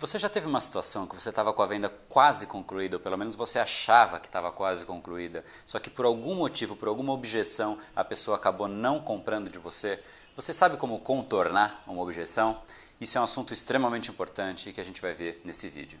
Você já teve uma situação que você estava com a venda quase concluída, ou pelo menos você achava que estava quase concluída, só que por algum motivo, por alguma objeção, a pessoa acabou não comprando de você? Você sabe como contornar uma objeção? Isso é um assunto extremamente importante que a gente vai ver nesse vídeo.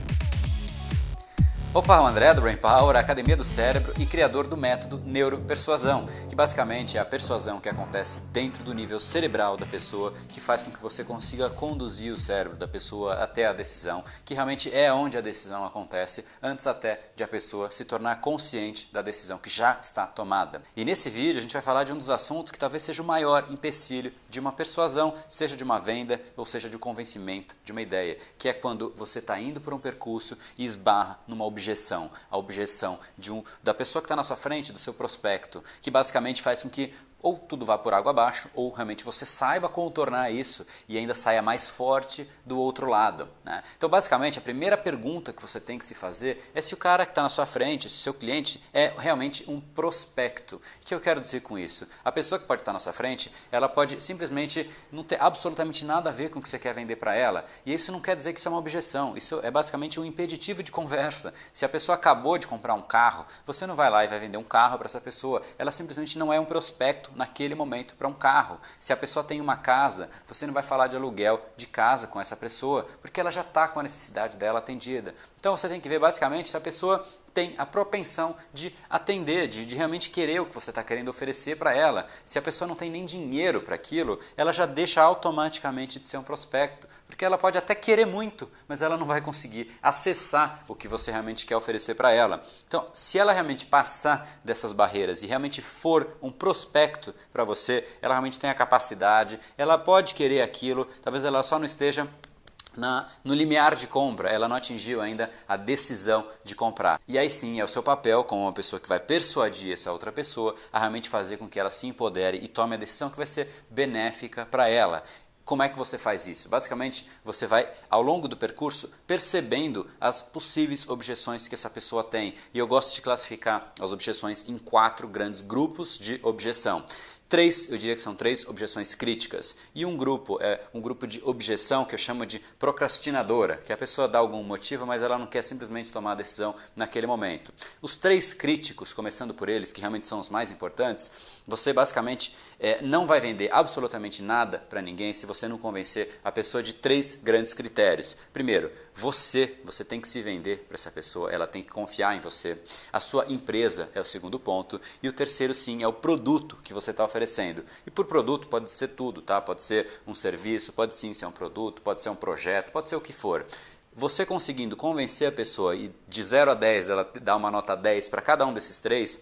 Opa, o André do Brain Power, Academia do Cérebro e criador do método Neuropersuasão, que basicamente é a persuasão que acontece dentro do nível cerebral da pessoa, que faz com que você consiga conduzir o cérebro da pessoa até a decisão, que realmente é onde a decisão acontece, antes até de a pessoa se tornar consciente da decisão que já está tomada. E nesse vídeo a gente vai falar de um dos assuntos que talvez seja o maior empecilho de uma persuasão, seja de uma venda ou seja de um convencimento de uma ideia, que é quando você está indo por um percurso e esbarra numa objeção objeção, a objeção de um, da pessoa que está na sua frente, do seu prospecto, que basicamente faz com que ou tudo vá por água abaixo, ou realmente você saiba contornar isso e ainda saia mais forte do outro lado. Né? Então, basicamente, a primeira pergunta que você tem que se fazer é se o cara que está na sua frente, se o seu cliente é realmente um prospecto. O que eu quero dizer com isso? A pessoa que pode estar na sua frente, ela pode simplesmente não ter absolutamente nada a ver com o que você quer vender para ela, e isso não quer dizer que isso é uma objeção, isso é basicamente um impeditivo de conversa. Se a pessoa acabou de comprar um carro, você não vai lá e vai vender um carro para essa pessoa, ela simplesmente não é um prospecto naquele momento para um carro. Se a pessoa tem uma casa, você não vai falar de aluguel de casa com essa pessoa, porque ela já está com a necessidade dela atendida. Então você tem que ver basicamente se a pessoa tem a propensão de atender, de, de realmente querer o que você está querendo oferecer para ela. Se a pessoa não tem nem dinheiro para aquilo, ela já deixa automaticamente de ser um prospecto, porque ela pode até querer muito, mas ela não vai conseguir acessar o que você realmente quer oferecer para ela. Então, se ela realmente passar dessas barreiras e realmente for um prospecto para você, ela realmente tem a capacidade, ela pode querer aquilo, talvez ela só não esteja na, no limiar de compra, ela não atingiu ainda a decisão de comprar. E aí sim é o seu papel, como uma pessoa que vai persuadir essa outra pessoa, a realmente fazer com que ela se empodere e tome a decisão que vai ser benéfica para ela. Como é que você faz isso? Basicamente, você vai, ao longo do percurso, percebendo as possíveis objeções que essa pessoa tem. E eu gosto de classificar as objeções em quatro grandes grupos de objeção três, eu diria que são três objeções críticas. E um grupo é um grupo de objeção que eu chamo de procrastinadora, que a pessoa dá algum motivo, mas ela não quer simplesmente tomar a decisão naquele momento. Os três críticos, começando por eles, que realmente são os mais importantes, você basicamente é, não vai vender absolutamente nada para ninguém se você não convencer a pessoa de três grandes critérios. Primeiro, você, você tem que se vender para essa pessoa, ela tem que confiar em você. A sua empresa é o segundo ponto. E o terceiro, sim, é o produto que você está oferecendo oferecendo. E por produto pode ser tudo, tá? Pode ser um serviço, pode sim ser um produto, pode ser um projeto, pode ser o que for. Você conseguindo convencer a pessoa e de 0 a 10 ela dá uma nota 10 para cada um desses três,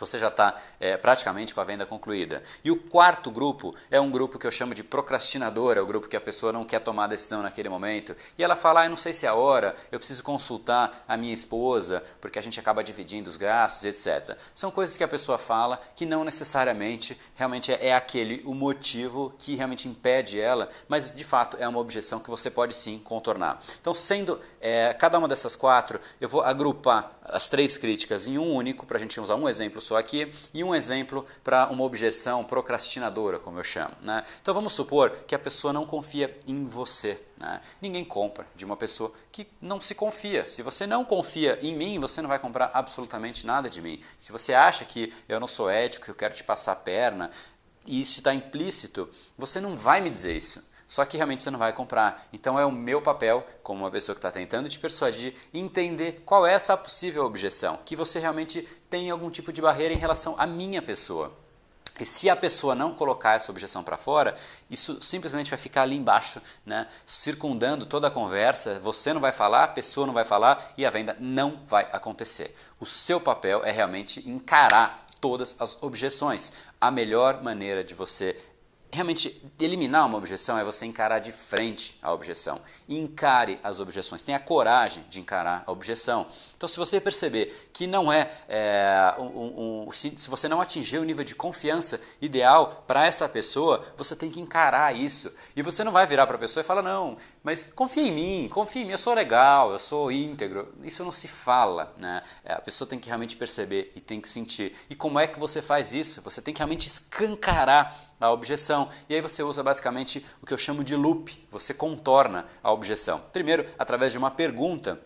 você já está é, praticamente com a venda concluída. E o quarto grupo é um grupo que eu chamo de procrastinador, é o grupo que a pessoa não quer tomar a decisão naquele momento. E ela fala, ah, eu não sei se é a hora, eu preciso consultar a minha esposa, porque a gente acaba dividindo os gastos, etc. São coisas que a pessoa fala que não necessariamente realmente é, é aquele o motivo que realmente impede ela, mas de fato é uma objeção que você pode sim contornar. Então, sendo é, cada uma dessas quatro, eu vou agrupar as três críticas em um único, para a gente usar um exemplo só aqui, e um exemplo para uma objeção procrastinadora, como eu chamo. Né? Então vamos supor que a pessoa não confia em você. Né? Ninguém compra de uma pessoa que não se confia. Se você não confia em mim, você não vai comprar absolutamente nada de mim. Se você acha que eu não sou ético, que eu quero te passar a perna, e isso está implícito, você não vai me dizer isso só que realmente você não vai comprar. Então é o meu papel, como uma pessoa que está tentando te persuadir, entender qual é essa possível objeção, que você realmente tem algum tipo de barreira em relação à minha pessoa. E se a pessoa não colocar essa objeção para fora, isso simplesmente vai ficar ali embaixo, né, circundando toda a conversa. Você não vai falar, a pessoa não vai falar e a venda não vai acontecer. O seu papel é realmente encarar todas as objeções. A melhor maneira de você realmente eliminar uma objeção é você encarar de frente a objeção. Encare as objeções, tenha coragem de encarar a objeção. Então, se você perceber que não é, é um, um, se, se, você não atingir o nível de confiança ideal para essa pessoa, você tem que encarar isso. E você não vai virar para a pessoa e falar, não, mas confia em mim, confia em mim, eu sou legal, eu sou íntegro. Isso não se fala, né? É, a pessoa tem que realmente perceber e tem que sentir. E como é que você faz isso? Você tem que realmente escancarar a objeção. E aí você usa basicamente o que eu chamo de loop, você contorna a objeção. Primeiro, através de uma pergunta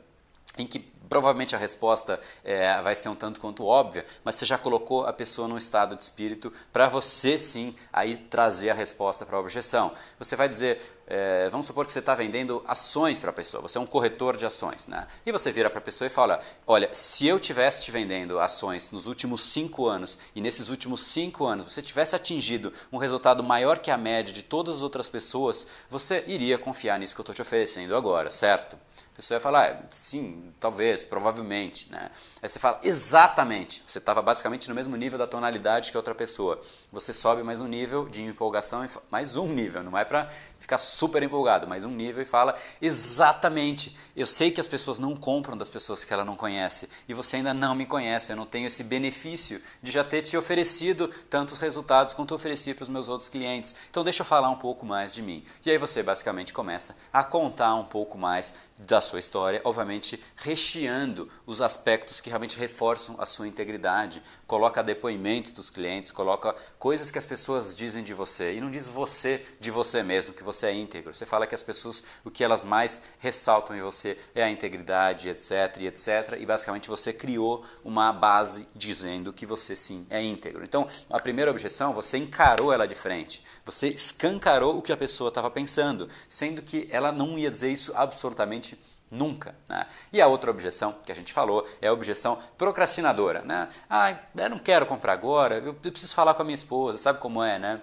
em que provavelmente a resposta é, vai ser um tanto quanto óbvia, mas você já colocou a pessoa num estado de espírito para você sim aí trazer a resposta para a objeção. Você vai dizer, é, vamos supor que você está vendendo ações para a pessoa, você é um corretor de ações, né? E você vira para a pessoa e fala: Olha, se eu tivesse te vendendo ações nos últimos cinco anos e nesses últimos cinco anos você tivesse atingido um resultado maior que a média de todas as outras pessoas, você iria confiar nisso que eu estou te oferecendo agora, certo? A pessoa vai falar, ah, sim, talvez, provavelmente. Né? Aí você fala, exatamente. Você estava basicamente no mesmo nível da tonalidade que a outra pessoa. Você sobe mais um nível de empolgação, mais um nível, não é para ficar super empolgado, mais um nível e fala, exatamente. Eu sei que as pessoas não compram das pessoas que ela não conhece e você ainda não me conhece. Eu não tenho esse benefício de já ter te oferecido tantos resultados quanto eu ofereci para os meus outros clientes. Então deixa eu falar um pouco mais de mim. E aí você basicamente começa a contar um pouco mais da sua história, obviamente recheando os aspectos que realmente reforçam a sua integridade. Coloca depoimentos dos clientes, coloca coisas que as pessoas dizem de você e não diz você de você mesmo, que você é íntegro. Você fala que as pessoas, o que elas mais ressaltam em você é a integridade, etc, etc, e basicamente você criou uma base dizendo que você sim é íntegro. Então, a primeira objeção, você encarou ela de frente. Você escancarou o que a pessoa estava pensando, sendo que ela não ia dizer isso absolutamente Nunca. Né? E a outra objeção que a gente falou é a objeção procrastinadora. Né? Ah, eu não quero comprar agora, eu preciso falar com a minha esposa, sabe como é, né?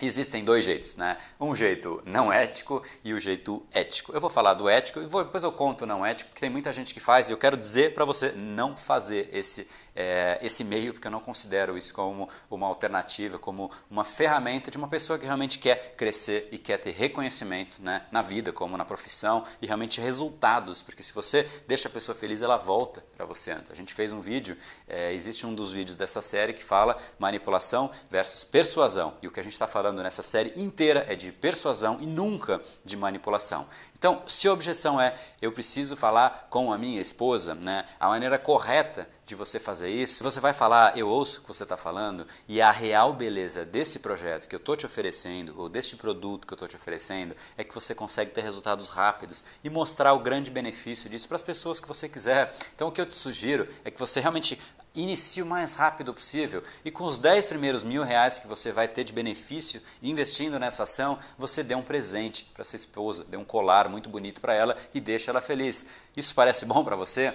Existem dois jeitos, né? Um jeito não ético e o jeito ético. Eu vou falar do ético e depois eu conto o não ético, porque tem muita gente que faz e eu quero dizer para você não fazer esse, é, esse meio, porque eu não considero isso como uma alternativa, como uma ferramenta de uma pessoa que realmente quer crescer e quer ter reconhecimento né, na vida, como na profissão e realmente resultados, porque se você deixa a pessoa feliz, ela volta para você. A gente fez um vídeo, é, existe um dos vídeos dessa série que fala manipulação versus persuasão, e o que a gente está falando falando nessa série inteira é de persuasão e nunca de manipulação. Então, se a objeção é eu preciso falar com a minha esposa, né, a maneira correta de você fazer isso, você vai falar, eu ouço o que você está falando e a real beleza desse projeto que eu estou te oferecendo ou deste produto que eu estou te oferecendo é que você consegue ter resultados rápidos e mostrar o grande benefício disso para as pessoas que você quiser. Então, o que eu te sugiro é que você realmente inicie o mais rápido possível. E com os 10 primeiros mil reais que você vai ter de benefício investindo nessa ação, você dê um presente para sua esposa, dê um colar muito bonito para ela e deixa ela feliz. Isso parece bom para você?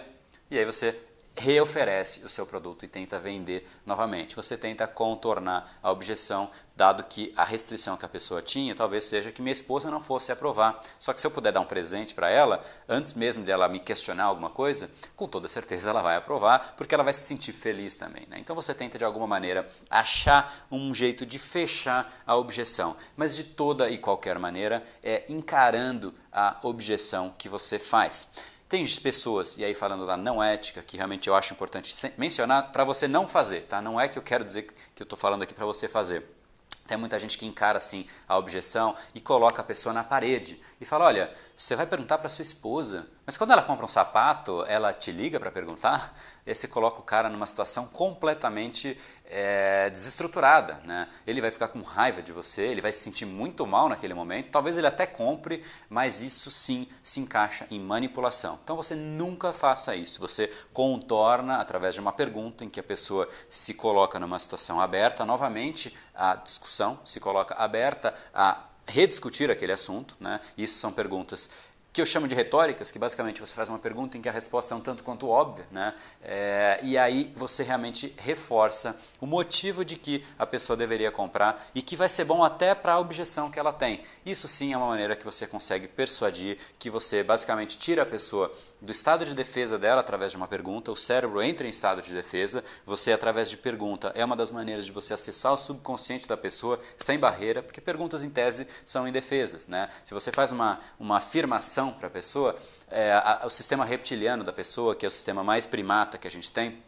E aí você reoferece o seu produto e tenta vender novamente. Você tenta contornar a objeção, dado que a restrição que a pessoa tinha talvez seja que minha esposa não fosse aprovar. Só que se eu puder dar um presente para ela, antes mesmo dela me questionar alguma coisa, com toda certeza ela vai aprovar, porque ela vai se sentir feliz também. Né? Então você tenta de alguma maneira achar um jeito de fechar a objeção, mas de toda e qualquer maneira é encarando a objeção que você faz. Tem pessoas, e aí falando da não ética, que realmente eu acho importante mencionar, para você não fazer, tá? Não é que eu quero dizer que eu estou falando aqui para você fazer. Tem muita gente que encara assim a objeção e coloca a pessoa na parede e fala: olha, você vai perguntar para sua esposa, mas quando ela compra um sapato, ela te liga para perguntar? E aí você coloca o cara numa situação completamente é, desestruturada. Né? Ele vai ficar com raiva de você, ele vai se sentir muito mal naquele momento. Talvez ele até compre, mas isso sim se encaixa em manipulação. Então você nunca faça isso. Você contorna através de uma pergunta em que a pessoa se coloca numa situação aberta. Novamente, a discussão se coloca aberta a rediscutir aquele assunto. Né? Isso são perguntas que eu chamo de retóricas, que basicamente você faz uma pergunta em que a resposta é um tanto quanto óbvia, né? É, e aí você realmente reforça o motivo de que a pessoa deveria comprar e que vai ser bom até para a objeção que ela tem. Isso sim é uma maneira que você consegue persuadir, que você basicamente tira a pessoa do estado de defesa dela através de uma pergunta, o cérebro entra em estado de defesa, você através de pergunta é uma das maneiras de você acessar o subconsciente da pessoa sem barreira, porque perguntas em tese são indefesas, né? Se você faz uma, uma afirmação para a pessoa, é, a, o sistema reptiliano da pessoa, que é o sistema mais primata que a gente tem,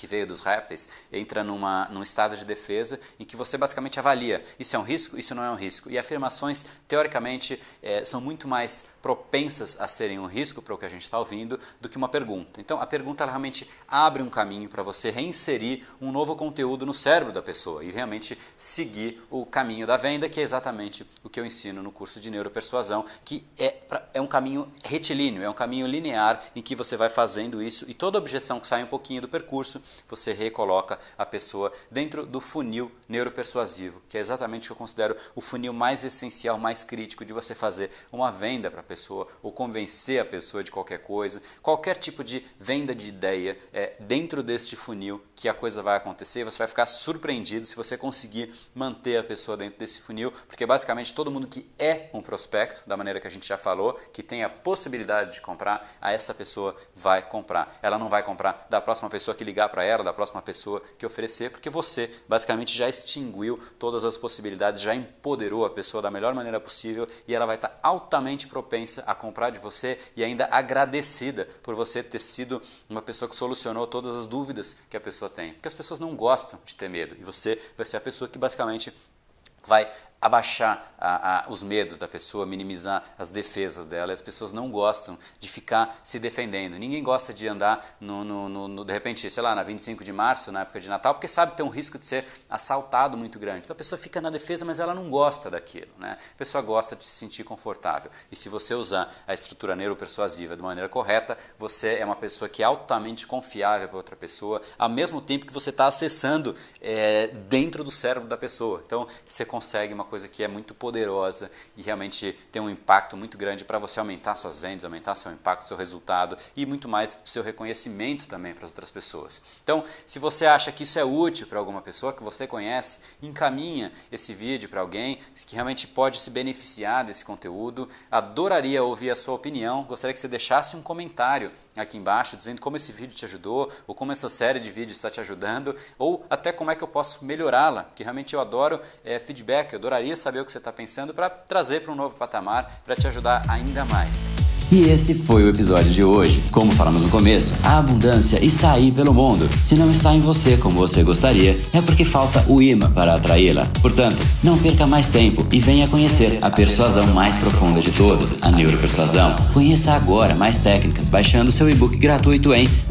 que veio dos répteis, entra numa, num estado de defesa em que você basicamente avalia isso é um risco, isso não é um risco. E afirmações, teoricamente, é, são muito mais propensas a serem um risco para o que a gente está ouvindo do que uma pergunta. Então, a pergunta realmente abre um caminho para você reinserir um novo conteúdo no cérebro da pessoa e realmente seguir o caminho da venda, que é exatamente o que eu ensino no curso de neuropersuasão, que é, é um caminho retilíneo, é um caminho linear em que você vai fazendo isso e toda objeção que sai um pouquinho do percurso, você recoloca a pessoa dentro do funil neuropersuasivo, que é exatamente o que eu considero o funil mais essencial, mais crítico de você fazer uma venda para pessoa ou convencer a pessoa de qualquer coisa, qualquer tipo de venda de ideia é dentro deste funil que a coisa vai acontecer. Você vai ficar surpreendido se você conseguir manter a pessoa dentro desse funil, porque basicamente todo mundo que é um prospecto, da maneira que a gente já falou, que tem a possibilidade de comprar, a essa pessoa vai comprar. Ela não vai comprar da próxima pessoa que ligar para ela, da próxima pessoa que oferecer, porque você basicamente já extinguiu todas as possibilidades, já empoderou a pessoa da melhor maneira possível e ela vai estar altamente propensa propensa a comprar de você e ainda agradecida por você ter sido uma pessoa que solucionou todas as dúvidas que a pessoa tem. Porque as pessoas não gostam de ter medo e você vai ser a pessoa que basicamente vai abaixar a, a, os medos da pessoa, minimizar as defesas dela. As pessoas não gostam de ficar se defendendo. Ninguém gosta de andar, no, no, no, no, de repente, sei lá, na 25 de março, na época de Natal, porque sabe que tem um risco de ser assaltado muito grande. Então a pessoa fica na defesa, mas ela não gosta daquilo. Né? A pessoa gosta de se sentir confortável. E se você usar a estrutura neuropersuasiva de maneira correta, você é uma pessoa que é altamente confiável para outra pessoa, ao mesmo tempo que você está acessando é, dentro do cérebro da pessoa. Então você consegue uma coisa que é muito poderosa e realmente tem um impacto muito grande para você aumentar suas vendas, aumentar seu impacto, seu resultado e muito mais seu reconhecimento também para as outras pessoas. Então, se você acha que isso é útil para alguma pessoa que você conhece, encaminha esse vídeo para alguém que realmente pode se beneficiar desse conteúdo. Adoraria ouvir a sua opinião. Gostaria que você deixasse um comentário aqui embaixo dizendo como esse vídeo te ajudou, ou como essa série de vídeos está te ajudando, ou até como é que eu posso melhorá-la, porque realmente eu adoro é, feedback, eu adoraria saber o que você está pensando para trazer para um novo patamar, para te ajudar ainda mais. E esse foi o episódio de hoje. Como falamos no começo, a abundância está aí pelo mundo. Se não está em você como você gostaria, é porque falta o imã para atraí-la. Portanto, não perca mais tempo e venha conhecer a persuasão mais profunda de todas, a neuropersuasão. Conheça agora mais técnicas baixando seu e-book gratuito em